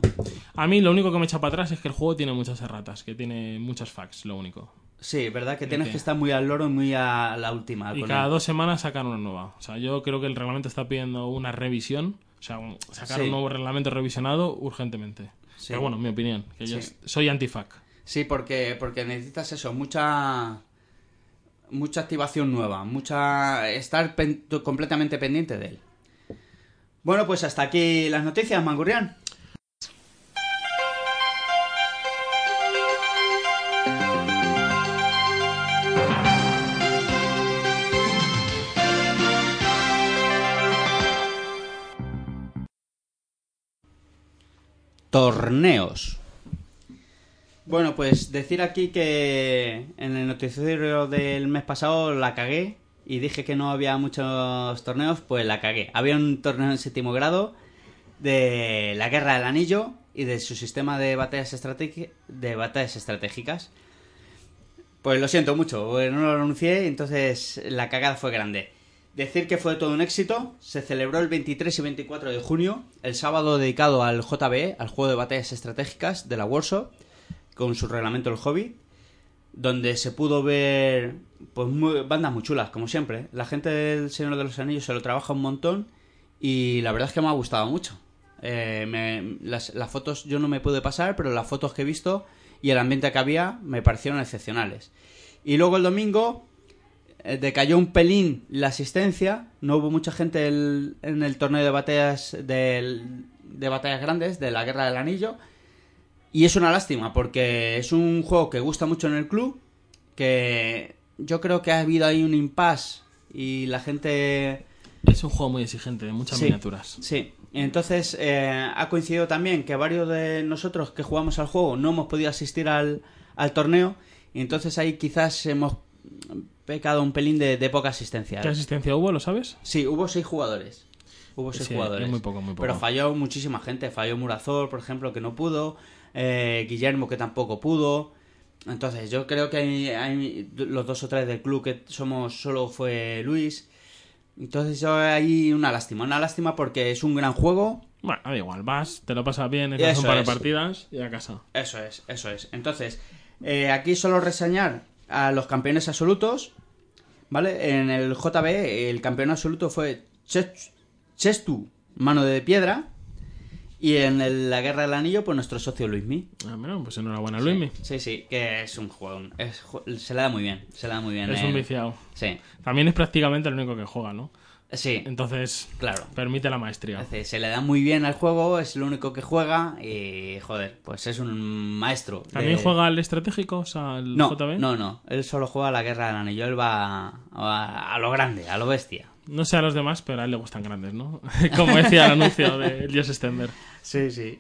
S1: A mí lo único que me echa para atrás es que el juego tiene muchas erratas, que tiene muchas facts, lo único.
S2: Sí, verdad que tienes
S1: que-
S2: estar muy al loro y muy a la última.
S1: Y cada
S2: él.
S1: dos semanas sacan una nueva. O sea, yo creo que el reglamento está pidiendo una revisión. O sea, sacar
S2: Sí.
S1: un nuevo reglamento revisionado urgentemente.
S2: Sí.
S1: Pero bueno, mi opinión, que yo soy anti-fac.
S2: Sí, porque, porque necesitas eso, mucha mucha activación nueva, mucha estar completamente pendiente de él. Bueno, pues hasta aquí las noticias, Mangurrián. Torneos. Bueno, pues decir aquí que en el noticiero del mes pasado la cagué y dije que no había muchos torneos, pues la cagué. Había un torneo en séptimo grado de la Guerra del Anillo y de su sistema de batallas, de batallas estratégicas. Pues lo siento mucho, pues no lo anuncié, entonces la cagada fue grande. Decir que fue todo un éxito, se celebró el 23 y 24 de junio, el sábado dedicado al JBE, al juego de batallas estratégicas de la Warsaw, con su reglamento El Hobby, donde se pudo ver pues bandas muy chulas, como siempre. La gente del Señor de los Anillos se lo trabaja un montón y la verdad es que me ha gustado mucho. Eh, me- las, fotos yo no me pude pasar, pero las fotos que he visto y el ambiente que había me parecieron excepcionales. Y luego el domingo eh, decayó un pelín la asistencia, no hubo mucha gente en el torneo de batallas de batallas grandes de la Guerra del Anillo y es una lástima porque es un juego que gusta mucho en el club, que yo creo que ha habido ahí un impasse y la gente
S1: Es un juego muy exigente, de muchas
S2: Sí.
S1: miniaturas.
S2: Sí, entonces eh, ha coincidido también que varios de nosotros que jugamos al juego no hemos podido asistir al, al torneo y entonces ahí quizás hemos pecado un pelín de, de poca asistencia.
S1: ¿Qué asistencia hubo, lo sabes?
S2: Sí, hubo seis jugadores. Hubo seis
S1: Sí,
S2: jugadores.
S1: es muy poco, muy poco.
S2: Pero falló muchísima gente. Falló Murazor, por ejemplo, que no pudo. Eh, Guillermo, que tampoco pudo. Entonces, yo creo que hay, hay los dos o tres del club que somos, solo fue Luis. Entonces, yo hay una lástima. Una lástima porque es un gran juego.
S1: Bueno, da igual, vas, te lo pasas bien, echas un par de partidas y a casa.
S2: Eso es, eso es. Entonces, eh, aquí solo reseñar a los campeones absolutos. ¿Vale? En el JB, el campeón absoluto fue Ches- Chestu, mano de piedra. Y en el- la Guerra del Anillo, pues nuestro socio Luismi.
S1: Ah, bueno, pues enhorabuena, Luismi.
S2: Sí, sí, que es un juego. es se le da muy bien. Se le da muy bien.
S1: Es
S2: eh.
S1: un viciado.
S2: Sí,
S1: También es prácticamente el único que juega, ¿no?
S2: sí,
S1: Entonces,
S2: claro.
S1: permite la maestría.
S2: Se le da muy bien al juego, es lo único que juega y, joder, pues es un maestro.
S1: ¿También
S2: de-
S1: juega al estratégico, o sea, al
S2: No,
S1: JB?
S2: no, no. Él solo juega a la Guerra del Anillo. Él va a, a lo grande, a lo bestia.
S1: No sé a los demás, pero a él le gustan grandes, ¿no? Como decía el anuncio de Dios Stender.
S2: Sí, sí.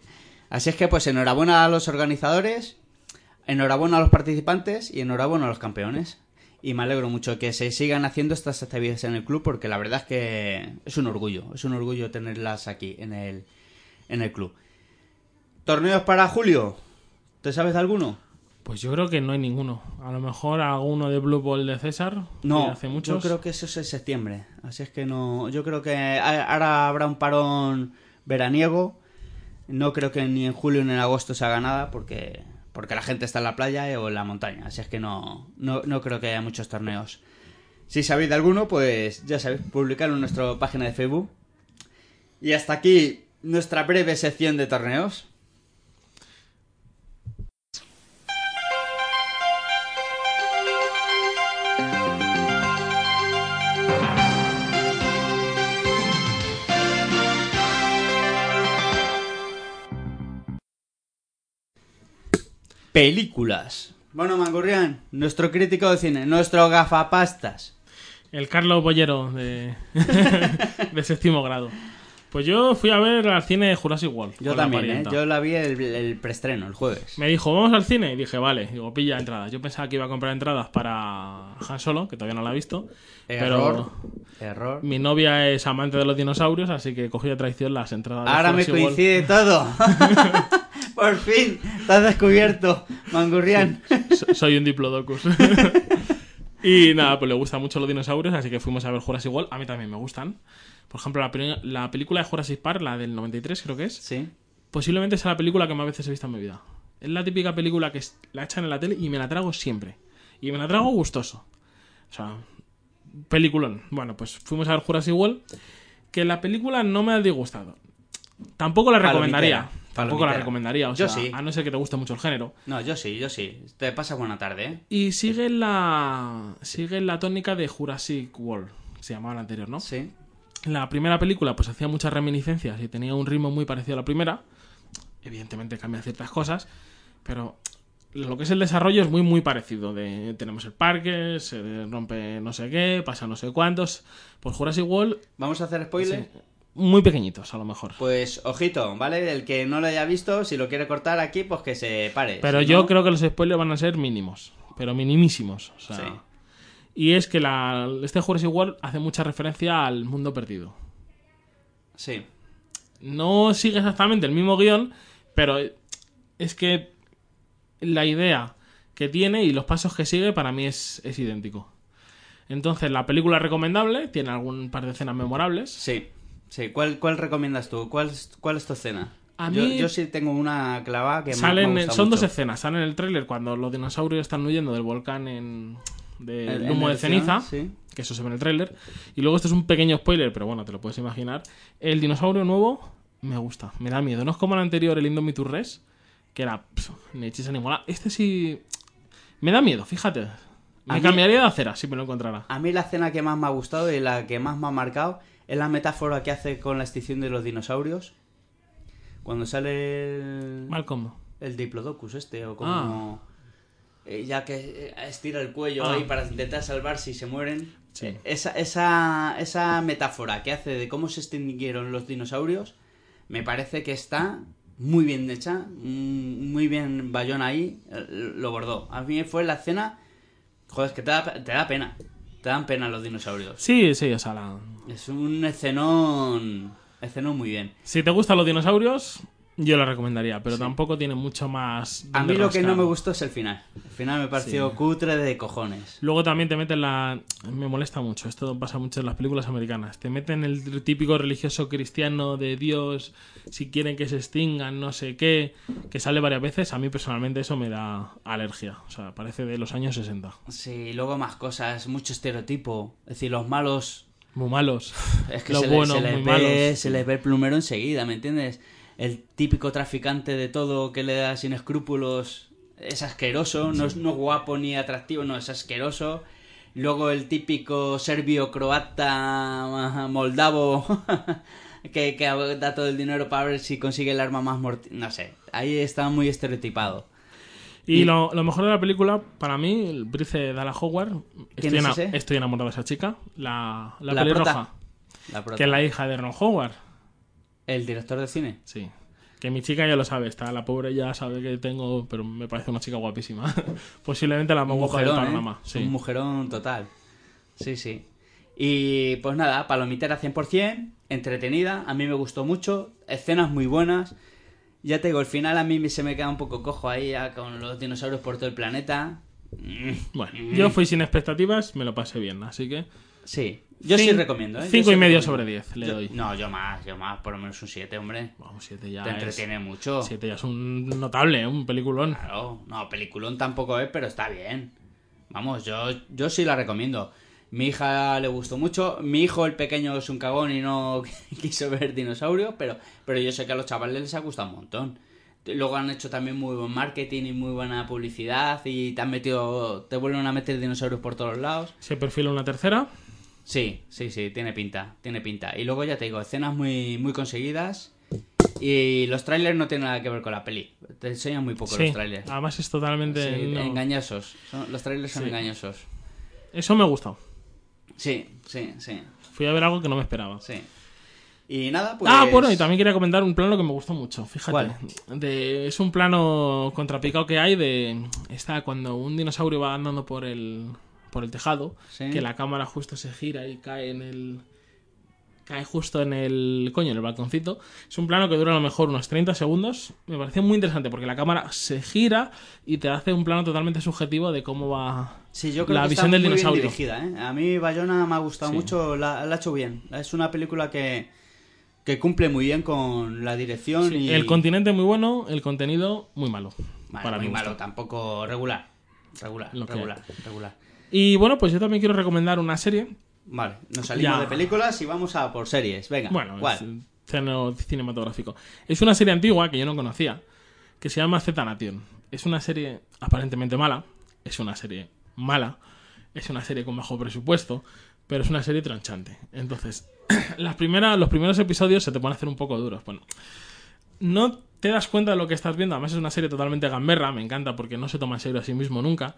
S2: Así es que, pues, enhorabuena a los organizadores, enhorabuena a los participantes y enhorabuena a los campeones. Y me alegro mucho que se sigan haciendo estas actividades en el club porque la verdad es que es un orgullo. Es un orgullo tenerlas aquí en el, en el club. ¿Torneos para julio? ¿Te sabes de alguno?
S1: Pues yo creo que no hay ninguno. A lo mejor alguno de Blue Ball de César.
S2: No,
S1: que hace muchos.
S2: yo creo que eso es en septiembre. Así es que no. Yo creo que ahora habrá un parón veraniego. No creo que ni en julio ni en agosto se haga nada porque, porque la gente está en la playa o en la montaña. Así es que no, no, no creo que haya muchos torneos. Si sabéis de alguno, pues ya sabéis, publicarlo en nuestra página de Facebook. Y hasta aquí nuestra breve sección de torneos. Películas. Bueno, Mangurrián, nuestro crítico de cine, nuestro gafapastas.
S1: El Carlos Bollero de, de séptimo grado. Pues yo fui a ver al cine Jurassic World.
S2: Yo también, ¿eh? Yo la vi el, el preestreno, el jueves.
S1: Me dijo, vamos al cine. Y dije, vale. Digo, pilla entradas. Yo pensaba que iba a comprar entradas para Han Solo, que todavía no la he visto.
S2: Error.
S1: Pero
S2: Error.
S1: mi novia es amante de los dinosaurios, así que cogí a traición las entradas. de
S2: Ahora me
S1: World.
S2: coincide todo. Por fin, te has descubierto, Mangurrián.
S1: So- Soy un diplodocus. y nada, pues le gustan mucho los dinosaurios, así que fuimos a ver Jurassic World. A mí también me gustan. Por ejemplo, la, película de Jurassic Park, la del 93 creo que es,
S2: Sí.
S1: posiblemente sea la película que más veces he visto en mi vida. Es la típica película que la echan en la tele y me la trago siempre. Y me la trago gustoso. O sea, peliculón. Bueno, pues fuimos a ver Jurassic World, que la película no me ha disgustado. Tampoco la recomendaría.
S2: Palomitera.
S1: Tampoco la recomendaría. O
S2: Yo
S1: sea,
S2: sí.
S1: a no ser que te guste mucho el género.
S2: No, yo sí, yo sí. Te pasa buena tarde, ¿eh?
S1: Y sigue la sigue la tónica de Jurassic World, que se llamaba la anterior, ¿no?
S2: Sí.
S1: La primera película pues hacía muchas reminiscencias y tenía un ritmo muy parecido a la primera. Evidentemente cambia ciertas cosas, pero lo que es el desarrollo es muy muy parecido. De, tenemos el parque, se rompe no sé qué, pasa no sé cuántos. Por Jurassic World,
S2: ¿Vamos a hacer spoiler?
S1: sí, muy pequeñitos a lo mejor.
S2: Pues ojito, ¿vale? El que no lo haya visto, si lo quiere cortar aquí, pues que se pare.
S1: Pero yo
S2: no-
S1: creo que los spoilers van a ser mínimos, pero minimísimos. O sea,
S2: Sí.
S1: Y es que la, este Jurassic World hace mucha referencia al mundo perdido.
S2: Sí.
S1: No sigue exactamente el mismo guion, pero es que la idea que tiene y los pasos que sigue para mí es, es idéntico. Entonces, la película es recomendable, tiene algún par de escenas memorables.
S2: Sí. Sí. ¿Cuál, cuál recomiendas tú? ¿Cuál, es- cuál es tu escena?
S1: A mí-
S2: yo sí tengo una clava que me-
S1: Salen,
S2: me gusta
S1: son
S2: mucho.
S1: dos escenas. Salen en el tráiler cuando los dinosaurios están huyendo del volcán en, del humo de ceniza.
S2: Sí.
S1: que eso se ve en el tráiler. Y luego esto es un pequeño spoiler, pero bueno, te lo puedes imaginar. El dinosaurio nuevo me gusta, me da miedo. No es como el anterior, el Indomitus Rex, que era pf, ni ni mola. Este sí me da miedo, fíjate.
S2: A
S1: Me
S2: mí-
S1: cambiaría de acera si me lo encontrara.
S2: A mí la escena que más me ha gustado y la que más me ha marcado es la metáfora que hace con la extinción de los dinosaurios. Cuando sale el,
S1: Malcolm.
S2: el Diplodocus este, o como... eh, ya que eh, estira el cuello
S1: Ah.
S2: ahí para intentar salvarse y se mueren.
S1: Sí.
S2: Esa, esa, esa metáfora que hace de cómo se extinguieron los dinosaurios me parece que está muy bien hecha, mm, muy bien Bayón ahí, eh, lo bordó. A mí fue la escena... Joder, es que te da, te da pena. Te dan pena los dinosaurios.
S1: Sí, sí, o sea, la-
S2: Es un escenón. Escenón muy bien.
S1: si te gustan los dinosaurios, yo lo recomendaría, pero tampoco tiene mucho más.
S2: A mí lo que no me gustó es el final. El final me pareció
S1: Sí.
S2: cutre de cojones.
S1: Luego también te meten la... Me molesta mucho, esto pasa mucho en las películas americanas. Te meten el típico religioso cristiano de Dios, si quieren que se extingan, no sé qué, que sale varias veces. A mí personalmente eso me da alergia. O sea, parece de los años 60.
S2: Sí, luego más cosas, mucho estereotipo. Es decir, los malos.
S1: Muy malos.
S2: Es que
S1: Los
S2: se,
S1: buenos,
S2: se les
S1: muy
S2: ve,
S1: malos.
S2: se les ve el plumero enseguida, ¿me entiendes? El típico traficante de todo que le da sin escrúpulos es asqueroso, no es no guapo ni atractivo, no, es asqueroso. Luego el típico serbio-croata moldavo que, que da todo el dinero para ver si consigue el arma más mortal. No sé, ahí está muy estereotipado.
S1: Y
S2: Y-
S1: lo, lo mejor de la película, para mí, el Brice de Dalla Howard,
S2: ¿Quién
S1: estoy,
S2: es
S1: ena-
S2: ese?
S1: estoy enamorado de esa chica, la, la,
S2: La
S1: pelirroja, que es la hija de Ron Howard.
S2: El director de cine.
S1: Sí. Que mi chica ya lo sabe, está la pobre ya sabe que tengo, pero me parece una chica guapísima. Posiblemente la más guapa del
S2: mujerón, ¿eh?
S1: panorama. Sí.
S2: Un mujerón total. Sí, sí. Y pues nada, palomitera 100%, entretenida, a mí me gustó mucho, escenas muy buenas. Ya te digo, el final a mí se me queda un poco cojo ahí ya con los dinosaurios por todo el planeta. Mm,
S1: Bueno, yo fui sin expectativas, me lo pasé bien, así que
S2: Sí, yo sí recomiendo. ¿eh?
S1: Cinco y medio
S2: recomiendo.
S1: sobre diez le
S2: Yo-
S1: doy.
S2: No, yo más, yo más, por lo menos un 7, hombre.
S1: vamos, siete ya
S2: Te
S1: es,
S2: entretiene mucho.
S1: siete ya es un notable, ¿eh? un peliculón.
S2: Claro, no, peliculón tampoco es, pero está bien. Vamos, yo, yo sí la recomiendo. Mi hija le gustó mucho. Mi hijo, el pequeño, es un cagón y no quiso ver dinosaurios, pero, pero yo sé que a los chavales les ha gustado un montón. Luego han hecho también muy buen marketing y muy buena publicidad y te han metido, te vuelven a meter dinosaurios por todos lados.
S1: Se perfila una tercera.
S2: Sí, sí, sí, tiene pinta, tiene pinta. Y luego ya te digo, escenas muy, muy conseguidas Y los trailers no tienen nada que ver con la peli. Te enseñan muy poco
S1: Sí,
S2: los trailers.
S1: además es totalmente
S2: Sí,
S1: no.
S2: engañosos. Son- los trailers son
S1: Sí.
S2: engañosos.
S1: Eso me ha gustado.
S2: Sí, sí, sí,
S1: Fui a ver algo que no me esperaba.
S2: sí. Y nada, pues...
S1: Ah, bueno, y también quería comentar un plano que me gustó mucho, fíjate.
S2: ¿Cuál?
S1: De, es un plano contrapicado que hay de... Está cuando un dinosaurio va andando por el, por el tejado,
S2: Sí.
S1: que la cámara justo se gira y cae en el... Cae justo en el coño, en el balconcito. Es un plano que dura a lo mejor unos 30 segundos. Me pareció muy interesante porque la cámara se gira y te hace un plano totalmente subjetivo de cómo va
S2: Sí, yo creo
S1: la
S2: que
S1: visión
S2: está
S1: del
S2: muy
S1: dinosaurio.
S2: bien dirigida, ¿eh? A mí Bayona me ha gustado
S1: Sí.
S2: mucho, la, la ha hecho bien. Es una película que, que cumple muy bien con la dirección
S1: Sí,
S2: y...
S1: El continente muy bueno, el contenido muy malo.
S2: Bueno,
S1: para
S2: muy malo, tampoco regular. Regular,
S1: Lo
S2: regular, regular.
S1: Y bueno, pues yo también quiero recomendar una serie.
S2: Vale, nos salimos
S1: Ya.
S2: de películas y vamos a por series. Venga,
S1: Bueno,
S2: ¿cuál?
S1: es cinematográfico. Es una serie antigua que yo no conocía, que se llama Z Nation. Es una serie aparentemente mala, es una serie mala, es una serie con bajo presupuesto, pero es una serie tronchante. Entonces, las primeras, los primeros episodios se te a hacer un poco duros. Bueno, no te das cuenta de lo que estás viendo. Además, es una serie totalmente gamberra. Me encanta porque no se toma en serio a sí mismo nunca.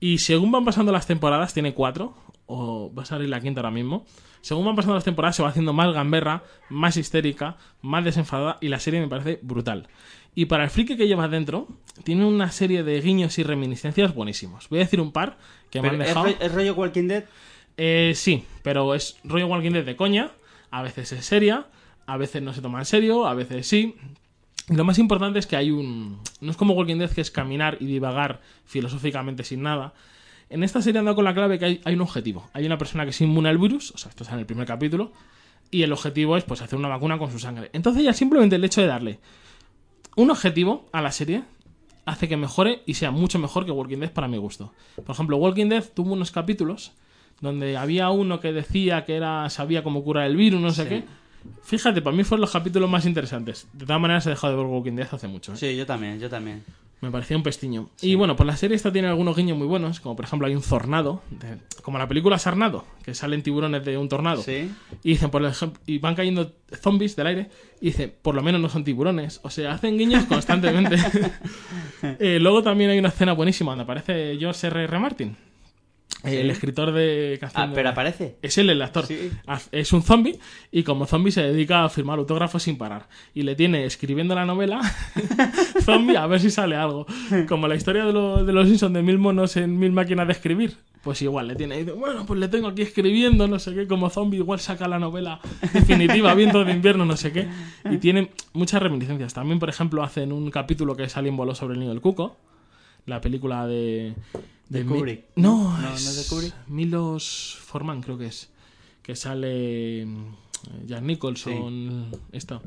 S1: Y según van pasando las temporadas, tiene cuatro, o va a salir la quinta ahora mismo. Según van pasando las temporadas, se va haciendo más gamberra, más histérica, más desenfadada. Y la serie me parece brutal. Y para el friki que lleva dentro, tiene una serie de guiños y reminiscencias buenísimos. Voy a decir un par que me han
S2: ¿es,
S1: dejado.
S2: es rollo Walking Dead?
S1: Eh, sí, pero es rollo Walking Dead de coña. A veces es seria, a veces no se toma en serio, a veces sí. Lo más importante es que hay un. No es como Walking Dead que es caminar y divagar filosóficamente sin nada. En esta serie han dado con la clave que hay, hay un objetivo. Hay una persona que es inmune al virus, o sea, esto está en el primer capítulo, y el objetivo es pues hacer una vacuna con su sangre. Entonces ya simplemente el hecho de darle un objetivo a la serie hace que mejore y sea mucho mejor que Walking Dead para mi gusto. Por ejemplo, Walking Dead tuvo unos capítulos donde había uno que decía que era sabía cómo curar el virus, no sé
S2: Sí.
S1: qué. Fíjate, para mí fueron los capítulos más interesantes. De todas maneras, he dejado de ver Walking Dead hace mucho. ¿eh?
S2: Sí, yo también, yo también.
S1: Me parecía un pestiño. Y bueno, pues la serie esta tiene algunos guiños muy buenos, como por ejemplo hay un tornado, de- como la película Sarnado, que salen tiburones de un tornado.
S2: Sí.
S1: Y dicen, por ejemplo, y van cayendo zombies del aire, y dicen, por lo menos no son tiburones. O sea, hacen guiños constantemente. Eh, luego también hay una escena buenísima donde aparece George R. R. Martin,
S2: Sí.
S1: el escritor de
S2: Ah,
S1: canción de-
S2: pero aparece.
S1: es él el actor.
S2: Sí.
S1: Es un zombie y como zombie se dedica a firmar autógrafos sin parar. Y le tiene escribiendo la novela zombie a ver si sale algo. Como la historia de, lo- de los Simpsons de mil monos en mil máquinas de escribir. Pues igual, le tiene. dice, bueno, pues le tengo aquí escribiendo, no sé qué, como zombie, igual saca la novela definitiva, viento de invierno, no sé qué. Y tiene muchas reminiscencias. También, por ejemplo, hacen un capítulo que es Alien voló sobre el niño del cuco. La película de.
S2: De
S1: Mi-
S2: Kubrick.
S1: No,
S2: No, no
S1: es
S2: es de Kubrick.
S1: Milos Forman, creo que es. Que sale. mm, Jack Nicholson. Esto.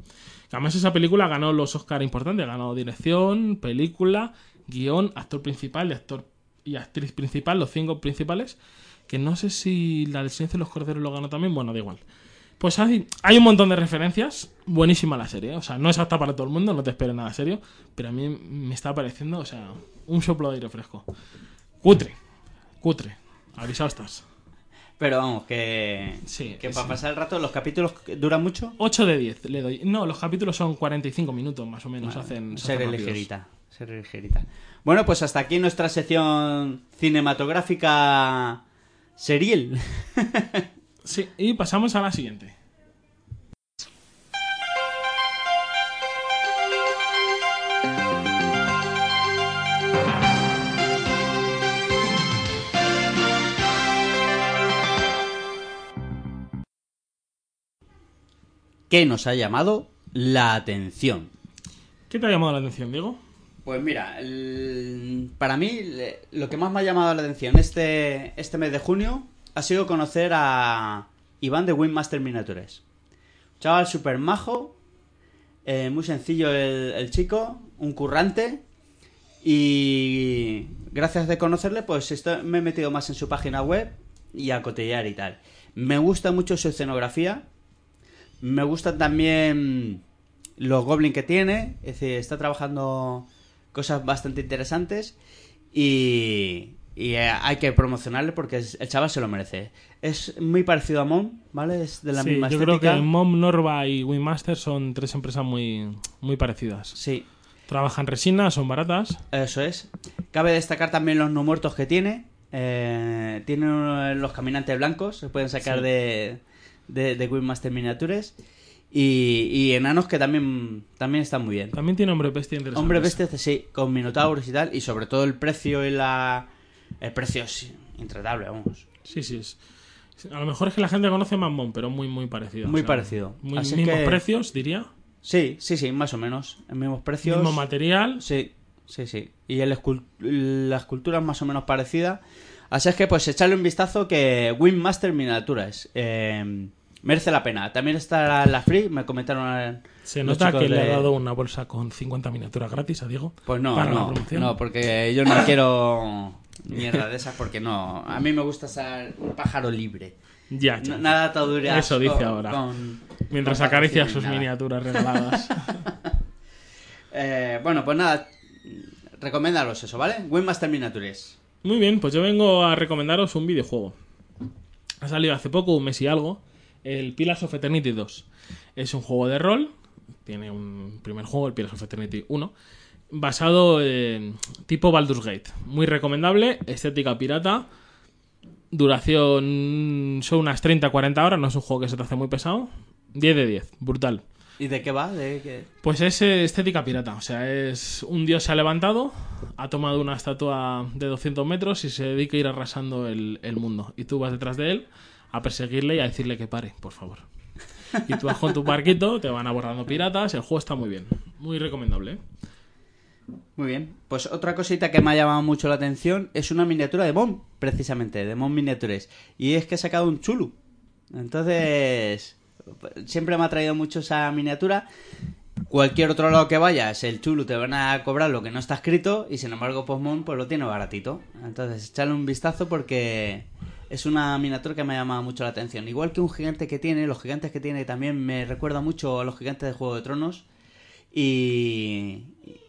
S1: Que Además, esa película ganó los Oscar importantes. Ganó dirección, película, guion, actor principal y actor y actriz principal, los cinco principales. Que no sé si la del Silencio de los Corderos lo ganó también. Bueno, da igual. Pues hay, hay un montón de referencias. Buenísima la serie. ¿eh? O sea, no es apta para todo el mundo, no te esperes nada serio. Pero a mí me está pareciendo, o sea, un soplo de aire fresco. Cutre. Cutre. Avisado estás.
S2: Pero vamos, que,
S1: Sí,
S2: que para pasar el rato, ¿los capítulos duran mucho?
S1: 8 de 10 le doy. No, los capítulos son 45 minutos más o menos. hacen, se
S2: Ser
S1: hacen
S2: ligerita, ser ligerita. Bueno, pues hasta aquí nuestra sección cinematográfica serial.
S1: Sí, y pasamos a la siguiente.
S2: Que nos ha llamado la atención.
S1: ¿Qué te ha llamado la atención, Diego?
S2: Pues mira, el- para mí lo que más me ha llamado la atención este, este mes de junio ha sido conocer a Iván de Windmaster Miniatures. Chaval super majo, eh, muy sencillo el, el chico, un currante y gracias de conocerle pues esto- me he metido más en su página web y a cotillar y tal. Me gusta mucho su escenografía, me gustan también los goblins que tiene. Es decir, está trabajando cosas bastante interesantes. Y, y eh, hay que promocionarle porque el chaval se lo merece. Es muy parecido a Mom, ¿vale? Es de la
S1: Sí,
S2: misma
S1: yo creo que Mom, Norva y Winmaster son tres empresas muy, muy parecidas.
S2: Sí,
S1: Trabajan resina, son baratas.
S2: eso es. Cabe destacar también los no muertos que tiene. Eh, tiene los caminantes blancos, se pueden sacar
S1: Sí.
S2: de, de, de Wingmaster Miniatures. Y, y enanos que también, también están muy bien.
S1: También tiene hombre bestia interesante.
S2: Hombre bestia, sí, con minotauros y tal. Y sobre todo el precio y la... El precio es intratable, vamos.
S1: Sí, sí. Es. A lo mejor es que la gente conoce más Mom, pero muy, muy parecido.
S2: Muy parecido.
S1: Muy,
S2: Así
S1: mismos
S2: que-
S1: precios, diría.
S2: Sí, sí, sí, más o menos. En mismos precios.
S1: Mismo material.
S2: Sí, sí, sí. Y el escul- la escultura es más o menos parecida. Así es que, pues, echarle un vistazo que Wingmaster Miniaturas eh, merece la pena. También está la Free, me comentaron.
S1: Se nota que le ha dado una bolsa con 50 miniaturas gratis a Diego.
S2: Pues no,
S1: para
S2: no, no, porque yo no quiero mierda de esas porque no. A mí me gusta ser un pájaro libre.
S1: Ya, ya.
S2: nada ataduras
S1: Eso dice
S2: con-
S1: ahora.
S2: con-
S1: Mientras
S2: con
S1: acaricia sus
S2: nada.
S1: miniaturas regaladas.
S2: Eh, bueno, pues nada, recomendaros eso, ¿vale? Wingmaster Miniatures.
S1: Muy bien, pues yo vengo a recomendaros un videojuego. Ha salido hace poco, un mes y algo, el Pillars of Eternity 2. Es un juego de rol, tiene un primer juego, el Pillars of Eternity 1, basado en tipo Baldur's Gate. Muy recomendable, estética pirata, duración son unas 30-40 horas, no es un juego que se te hace muy pesado. 10 de 10, brutal.
S2: ¿Y de qué va? ¿De qué?
S1: Pues es eh, estética pirata, o sea, es un dios se ha levantado, ha tomado una estatua de 200 metros y se dedica a ir arrasando el, el mundo. Y tú vas detrás de él a perseguirle y a decirle que pare, por favor. Y tú vas con tu barquito, te van abordando piratas, el juego está muy bien, muy recomendable. ¿eh?
S2: Muy bien. Pues otra cosita que me ha llamado mucho la atención es una miniatura de Mom, precisamente, de Mom Miniatures. Y es que he sacado un chulu. Entonces, siempre me ha traído mucho esa miniatura. Cualquier otro lado que vayas, el chulu te van a cobrar lo que no está escrito y sin embargo Postmon pues lo tiene baratito. Entonces, echarle un vistazo porque es una miniatura que me ha llamado mucho la atención. Igual que un gigante que tiene, los gigantes que tiene también me recuerda mucho a los gigantes de Juego de Tronos y,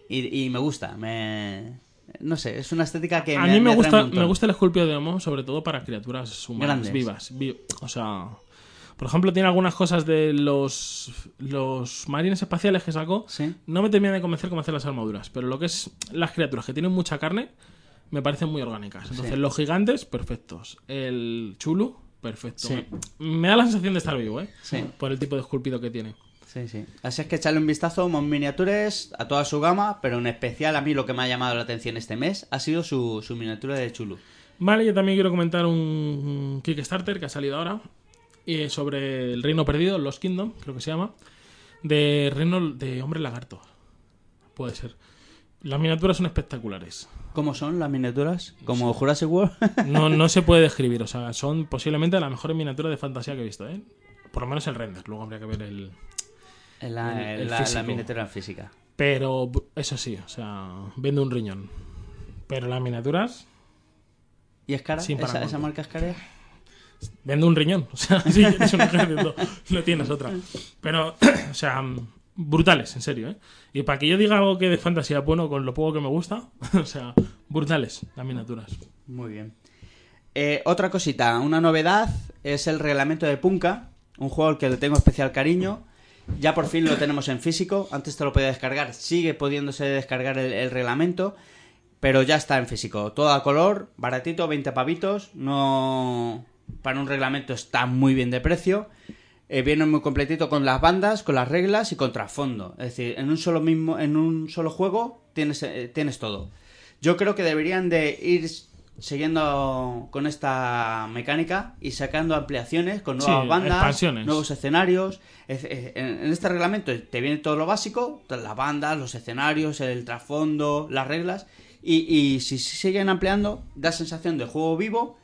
S2: y, y me gusta. Me, no sé, es una estética que
S1: a mí me,
S2: atrae
S1: gusta, me gusta el esculpio de Homo, sobre todo para criaturas humanas
S2: Grandes.
S1: vivas. vi- o sea, por ejemplo, tiene algunas cosas de los, los marines espaciales que sacó.
S2: Sí.
S1: No me termina de convencer cómo hacer las armaduras, pero lo que es las criaturas que tienen mucha carne me parecen muy orgánicas. Entonces,
S2: Sí.
S1: los gigantes, perfectos. El chulu, perfecto.
S2: Sí.
S1: Me, da la sensación de estar vivo, ¿eh?
S2: Sí.
S1: Por el tipo de esculpido que tiene.
S2: Sí, sí. Así es que echarle un vistazo a Mon Miniatures, a toda su gama, pero en especial a mí lo que me ha llamado la atención este mes ha sido su, su miniatura de Chulu.
S1: Vale, yo también quiero comentar un Kickstarter que ha salido ahora y sobre el reino perdido, Lost Kingdom, creo que se llama, de reino de hombre lagarto. Puede ser. Las miniaturas son espectaculares.
S2: ¿Cómo son las miniaturas? ¿Como Jurassic World?
S1: No, no se puede describir, o sea, son posiblemente las mejores miniaturas de fantasía que he visto, ¿eh? Por lo menos el render, luego habría que ver el...
S2: La,
S1: El-
S2: en
S1: el
S2: la- miniatura física.
S1: Pero eso sí, o sea, vende un riñón. Pero las miniaturas
S2: ¿Y es cara? ¿Esa, marca es cara?
S1: Vende un riñón. O sea, si quieres un ejército, no tienes otra. Pero, o sea, brutales, en serio, ¿eh? Y para que yo diga algo que de fantasía bueno con lo poco que me gusta, o sea, brutales las miniaturas.
S2: Muy bien. Eh, otra cosita, una novedad es el reglamento de Punka, un juego al que le tengo especial cariño. Ya por fin lo tenemos en físico, antes te lo podía descargar, sigue pudiéndose descargar el, el reglamento, pero ya está en físico. Todo a color, baratito, 20 pavitos, no... Para un reglamento está muy bien de precio. Eh, viene muy completito con las bandas, con las reglas y con trasfondo. Es decir, en un solo mismo, en un solo juego tienes, eh, tienes todo. Yo creo que deberían de ir siguiendo con esta mecánica y sacando ampliaciones con nuevas
S1: Sí,
S2: bandas, nuevos escenarios. Es- es- En este reglamento te viene todo lo básico, las bandas, los escenarios, el trasfondo, las reglas. Y, y si siguen ampliando, da sensación de juego vivo.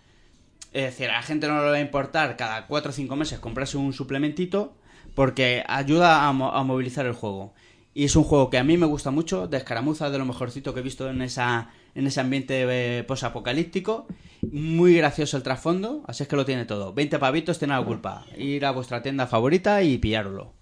S2: Es decir, a la gente no le va a importar cada 4 o 5 meses comprarse un suplementito porque ayuda a, mo- a movilizar el juego. Y es un juego que a mí me gusta mucho, de escaramuza, de lo mejorcito que he visto en, esa, en ese ambiente eh, posapocalíptico. Muy gracioso el trasfondo, así es que lo tiene todo. 20 pavitos, tiene la culpa. Ir a vuestra tienda favorita y pillároslo.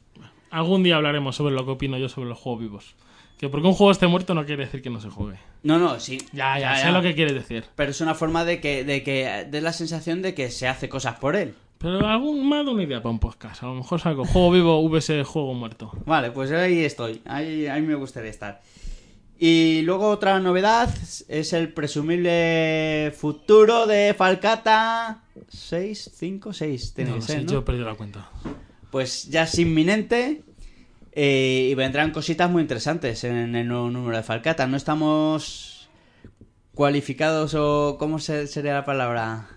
S1: Algún día hablaremos sobre lo que opino yo sobre los juegos vivos. Que porque un juego esté muerto no quiere decir que no se juegue.
S2: No, no, sí.
S1: Ya, ya, sé lo que quieres decir.
S2: Pero es una forma de que, de que dé la sensación de que se hace cosas por él.
S1: Pero algún más de una idea para un podcast. A lo mejor saco juego vivo vs juego muerto.
S2: Vale, pues ahí estoy. Ahí, ahí me gustaría estar. Y luego otra novedad es el presumible futuro de Falcata 6, 5, 6. Tiene
S1: No he perdido la cuenta.
S2: Pues ya es inminente eh, y vendrán cositas muy interesantes en el nuevo número de Falcata. No estamos cualificados o... ¿Cómo se- sería la palabra?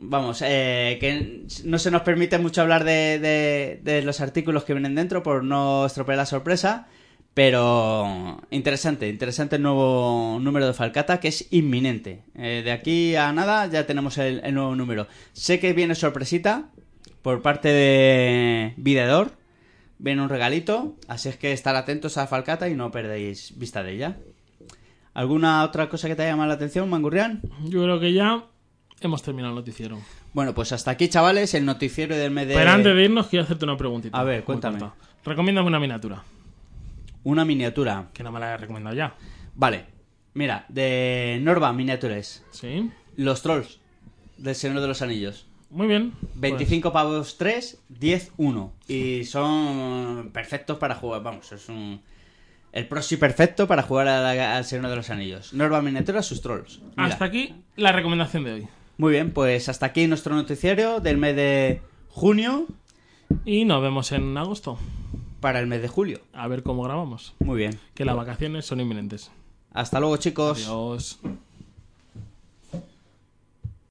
S2: Vamos, eh, que no se nos permite mucho hablar de los artículos que vienen dentro por no estropear la sorpresa. Pero interesante, interesante el nuevo número de Falcata que es inminente. Eh, de aquí a nada ya tenemos el, el nuevo número. Sé que viene sorpresita por parte de Videador. Viene un regalito, así es que estar atentos a Falcata y no perdéis vista de ella. ¿Alguna otra cosa que te haya llamado la atención, Mangurrián?
S1: Yo creo que ya hemos terminado el noticiero.
S2: Bueno, pues hasta aquí, chavales, el noticiero del mes de...
S1: Pero antes de irnos, quiero hacerte una preguntita.
S2: A ver, cuéntame.
S1: Recomiéndame una miniatura,
S2: Una miniatura.
S1: que no me la he recomendado ya.
S2: Vale, mira, de Norva Miniatures.
S1: ¿Sí?
S2: Los Trolls del Señor de los Anillos.
S1: Muy bien.
S2: 25 pavos 3, 10 1. Y son perfectos para jugar. Vamos, es un. El proxy perfecto para jugar al Señor de los Anillos. Norva Miniatura, sus trolls. Mira.
S1: hasta aquí la recomendación de hoy.
S2: Muy bien, pues hasta aquí nuestro noticiario del mes de junio
S1: Y nos vemos en agosto.
S2: para el mes de julio.
S1: A ver cómo grabamos.
S2: Muy bien.
S1: Que las vacaciones son inminentes.
S2: Hasta luego, chicos.
S1: Adiós.